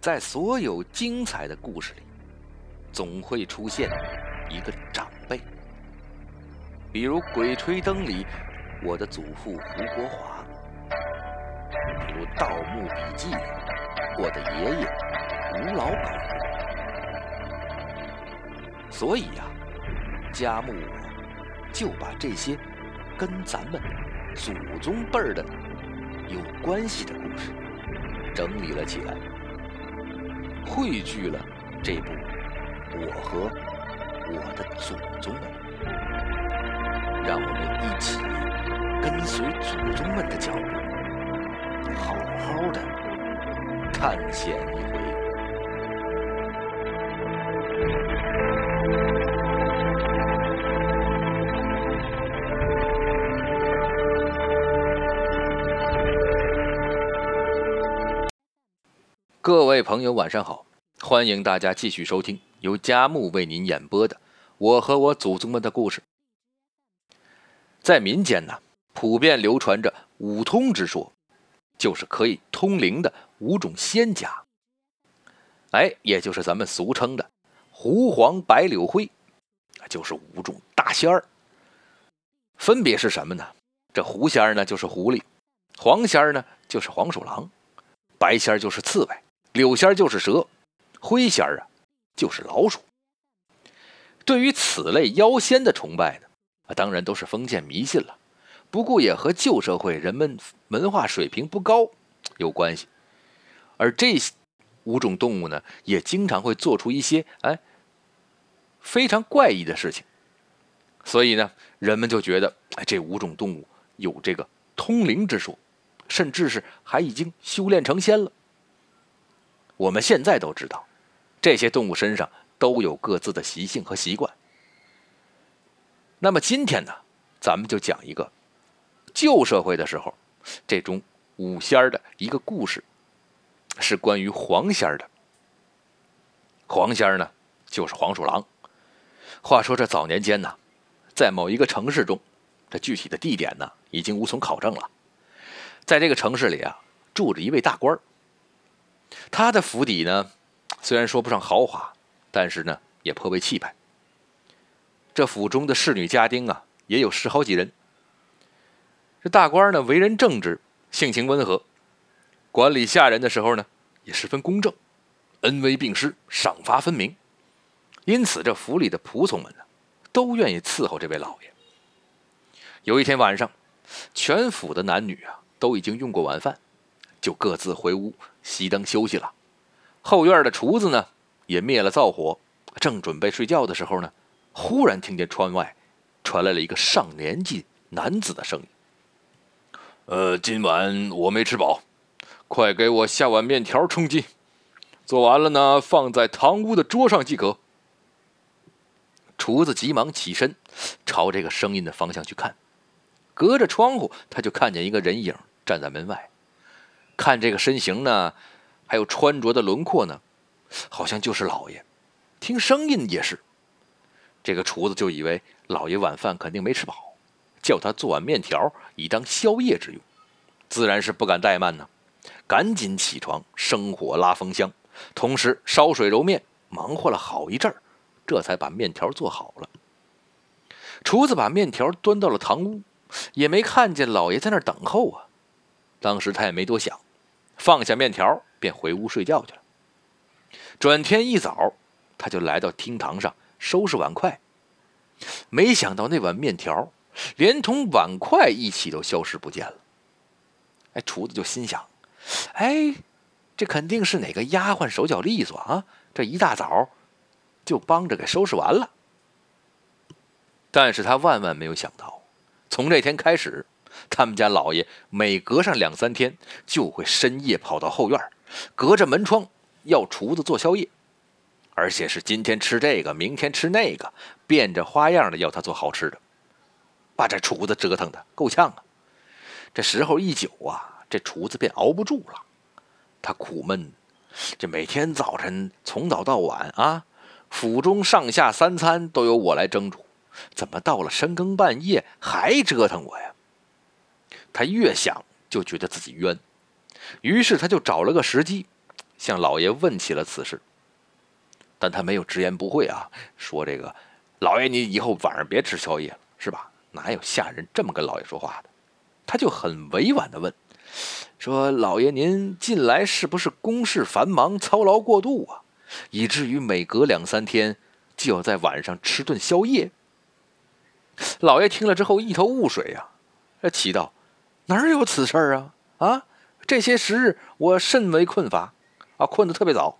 在所有精彩的故事里，总会出现一个长辈，比如《鬼吹灯》里我的祖父胡国华，比如《盗墓笔记》里我的爷爷吴老板。所以呀，家木我就把这些跟咱们祖宗辈儿的有关系的故事整理了起来。汇聚了这部《我和我的祖宗们》，让我们一起跟随祖宗们的脚步，好好的探险一回。各位朋友，晚上好！欢迎大家继续收听由佳木为您演播的《我和我祖宗们的故事》。在民间呢，普遍流传着五通之说，就是可以通灵的五种仙家。哎，也就是咱们俗称的狐、黄、白、柳、灰，就是五种大仙儿。分别是什么呢？这狐仙儿呢，就是狐狸；黄仙儿呢，就是黄鼠狼；白仙儿就是刺猬。柳仙儿就是蛇，灰仙儿啊就是老鼠。对于此类妖仙的崇拜呢，当然都是封建迷信了。不过也和旧社会人们文化水平不高有关系。而这五种动物呢，也经常会做出一些哎非常怪异的事情。所以呢，人们就觉得哎这五种动物有这个通灵之说，甚至是还已经修炼成仙了。我们现在都知道，这些动物身上都有各自的习性和习惯。那么今天呢，咱们就讲一个旧社会的时候这种五仙儿的一个故事，是关于黄仙儿的。黄仙儿呢，就是黄鼠狼。话说这早年间呢，在某一个城市中，这具体的地点呢，已经无从考证了。在这个城市里啊，住着一位大官儿。他的府邸呢，虽然说不上豪华，但是呢也颇为气派。这府中的侍女家丁啊，也有十好几人。这大官呢，为人正直，性情温和，管理下人的时候呢，也十分公正，恩威并施，赏罚分明。因此，这府里的仆从们呢，都愿意伺候这位老爷。有一天晚上，全府的男女啊，都已经用过晚饭。就各自回屋熄灯休息了。后院的厨子呢，也灭了灶火，正准备睡觉的时候呢，忽然听见窗外传来了一个上年纪男子的声音：“呃，今晚我没吃饱，快给我下碗面条充饥。做完了呢，放在堂屋的桌上即可。”厨子急忙起身，朝这个声音的方向去看。隔着窗户，他就看见一个人影站在门外。看这个身形呢，还有穿着的轮廓呢，好像就是老爷。听声音也是。这个厨子就以为老爷晚饭肯定没吃饱，叫他做碗面条以当宵夜之用，自然是不敢怠慢呢，赶紧起床生火拉风箱，同时烧水揉面，忙活了好一阵儿，这才把面条做好了。厨子把面条端到了堂屋，也没看见老爷在那儿等候啊。当时他也没多想。放下面条，便回屋睡觉去了。转天一早，他就来到厅堂上收拾碗筷，没想到那碗面条连同碗筷一起都消失不见了。哎，厨子就心想：哎，这肯定是哪个丫鬟手脚利索啊！这一大早就帮着给收拾完了。但是他万万没有想到，从这天开始。他们家老爷每隔上两三天就会深夜跑到后院，隔着门窗要厨子做宵夜，而且是今天吃这个，明天吃那个，变着花样的要他做好吃的，把这厨子折腾的够呛啊！这时候一久啊，这厨子便熬不住了，他苦闷，这每天早晨从早到晚啊，府中上下三餐都由我来蒸煮，怎么到了深更半夜还折腾我呀？他越想就觉得自己冤，于是他就找了个时机，向老爷问起了此事，但他没有直言不讳啊，说这个老爷，你以后晚上别吃宵夜了，是吧？哪有下人这么跟老爷说话的？他就很委婉的问，说老爷您近来是不是公事繁忙，操劳过度啊，以至于每隔两三天就要在晚上吃顿宵夜？老爷听了之后一头雾水呀，奇道：“哪有此事啊？啊，这些时日我甚为困乏。”啊，困得特别早，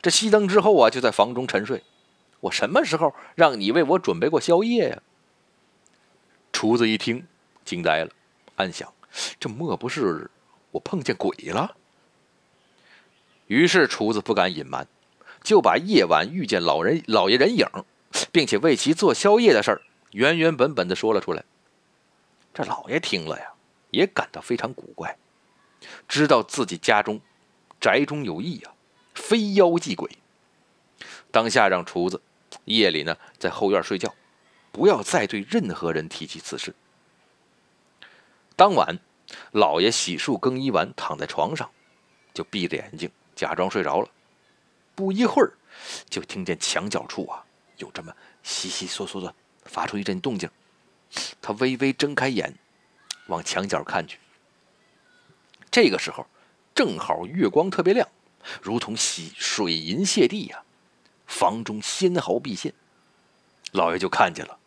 这熄灯之后啊，就在房中沉睡。我什么时候让你为我准备过宵夜呀？厨子一听，惊呆了，暗想：这莫不是我碰见鬼了？于是厨子不敢隐瞒，就把夜晚遇见老人、老爷人影，并且为其做宵夜的事儿，原原本本的说了出来。这老爷听了呀，也感到非常古怪，知道自己家中。宅中有异啊，非妖即鬼。当下让厨子夜里呢在后院睡觉，不要再对任何人提起此事。当晚，老爷洗漱更衣完，躺在床上，就闭着眼睛假装睡着了。不一会儿，就听见墙角处啊有这么悉悉嗦嗦的发出一阵动静。他微微睁开眼，往墙角看去。这个时候。正好月光特别亮，如同洗水银泻地呀，房中纤毫毕现。老爷就看见了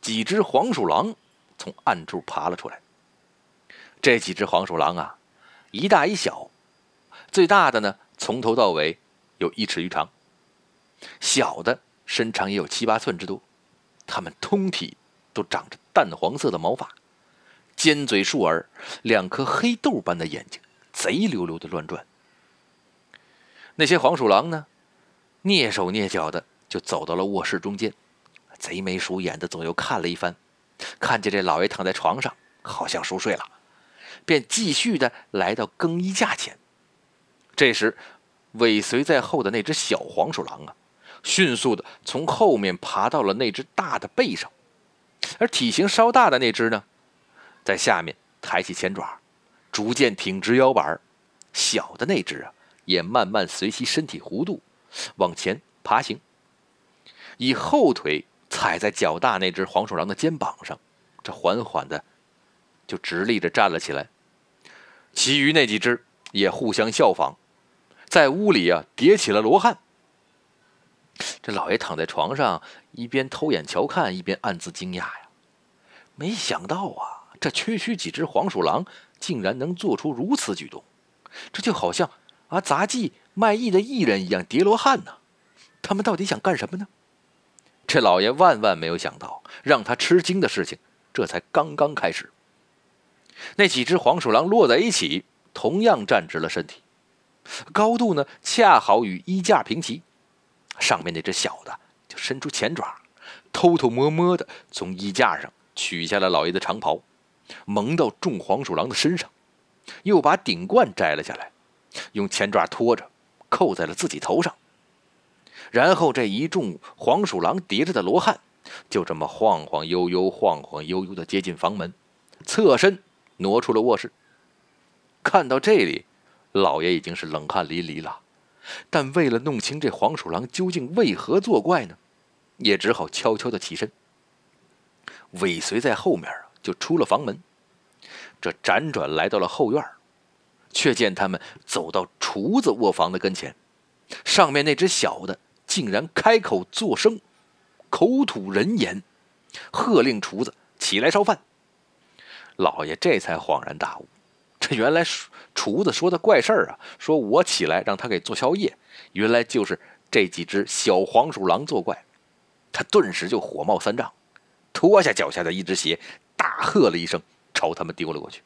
几只黄鼠狼从暗处爬了出来。这几只黄鼠狼啊，一大一小，最大的呢从头到尾有一尺余长，小的身长也有七八寸之多。它们通体都长着淡黄色的毛发，尖嘴竖耳，两颗黑豆般的眼睛。贼溜溜的乱转，那些黄鼠狼呢，蹑手蹑脚的就走到了卧室中间，贼眉鼠眼的左右看了一番，看见这老爷躺在床上，好像熟睡了，便继续的来到更衣架前。这时，尾随在后的那只小黄鼠狼啊，迅速的从后面爬到了那只大的背上，而体型稍大的那只呢，在下面抬起前爪。逐渐挺直腰板小的那只啊，也慢慢随其身体弧度往前爬行，以后腿踩在脚大那只黄鼠狼的肩膀上，这缓缓的就直立着站了起来。其余那几只也互相效仿，在屋里啊叠起了罗汉。这老爷躺在床上，一边偷眼瞧看，一边暗自惊讶呀，没想到啊，这区区几只黄鼠狼。竟然能做出如此举动，这就好像啊杂技卖艺的艺人一样叠罗汉呢。他们到底想干什么呢？这老爷万万没有想到，让他吃惊的事情这才刚刚开始。那几只黄鼠狼落在一起，同样站直了身体，高度呢恰好与衣架平齐。上面那只小的就伸出前爪，偷偷摸摸的从衣架上取下了老爷的长袍。蒙到众黄鼠狼的身上，又把顶冠摘了下来，用前爪拖着，扣在了自己头上。然后这一众黄鼠狼叠着的罗汉，就这么晃晃悠悠、晃晃悠悠的接近房门，侧身挪出了卧室。看到这里，老爷已经是冷汗淋漓了，但为了弄清这黄鼠狼究竟为何作怪呢，也只好悄悄的起身，尾随在后面啊。就出了房门，这辗转来到了后院，却见他们走到厨子卧房的跟前，上面那只小的竟然开口作声，口吐人言，喝令厨子起来烧饭。老爷这才恍然大悟，这原来厨子说的怪事儿啊，说我起来让他给做宵夜，原来就是这几只小黄鼠狼作怪。他顿时就火冒三丈，脱下脚下的一只鞋。大喝了一声，朝他们丢了过去。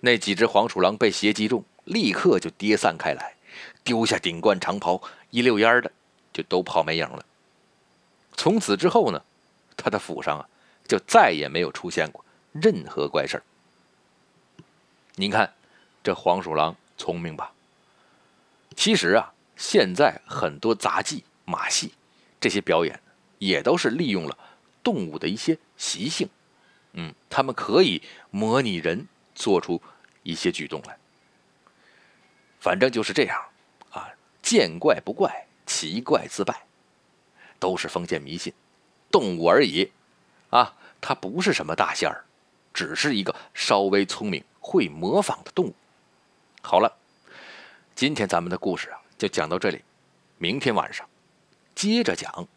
那几只黄鼠狼被鞋击中，立刻就跌散开来，丢下顶冠长袍，一溜烟的就都跑没影了。从此之后呢，他的府上啊，就再也没有出现过任何怪事儿您看，这黄鼠狼聪明吧？其实啊，现在很多杂技、马戏这些表演，也都是利用了动物的一些习性。嗯，他们可以模拟人做出一些举动来，反正就是这样啊。见怪不怪，奇怪自败，都是封建迷信，动物而已。啊，它不是什么大仙儿，只是一个稍微聪明、会模仿的动物。好了，今天咱们的故事啊，就讲到这里，明天晚上接着讲。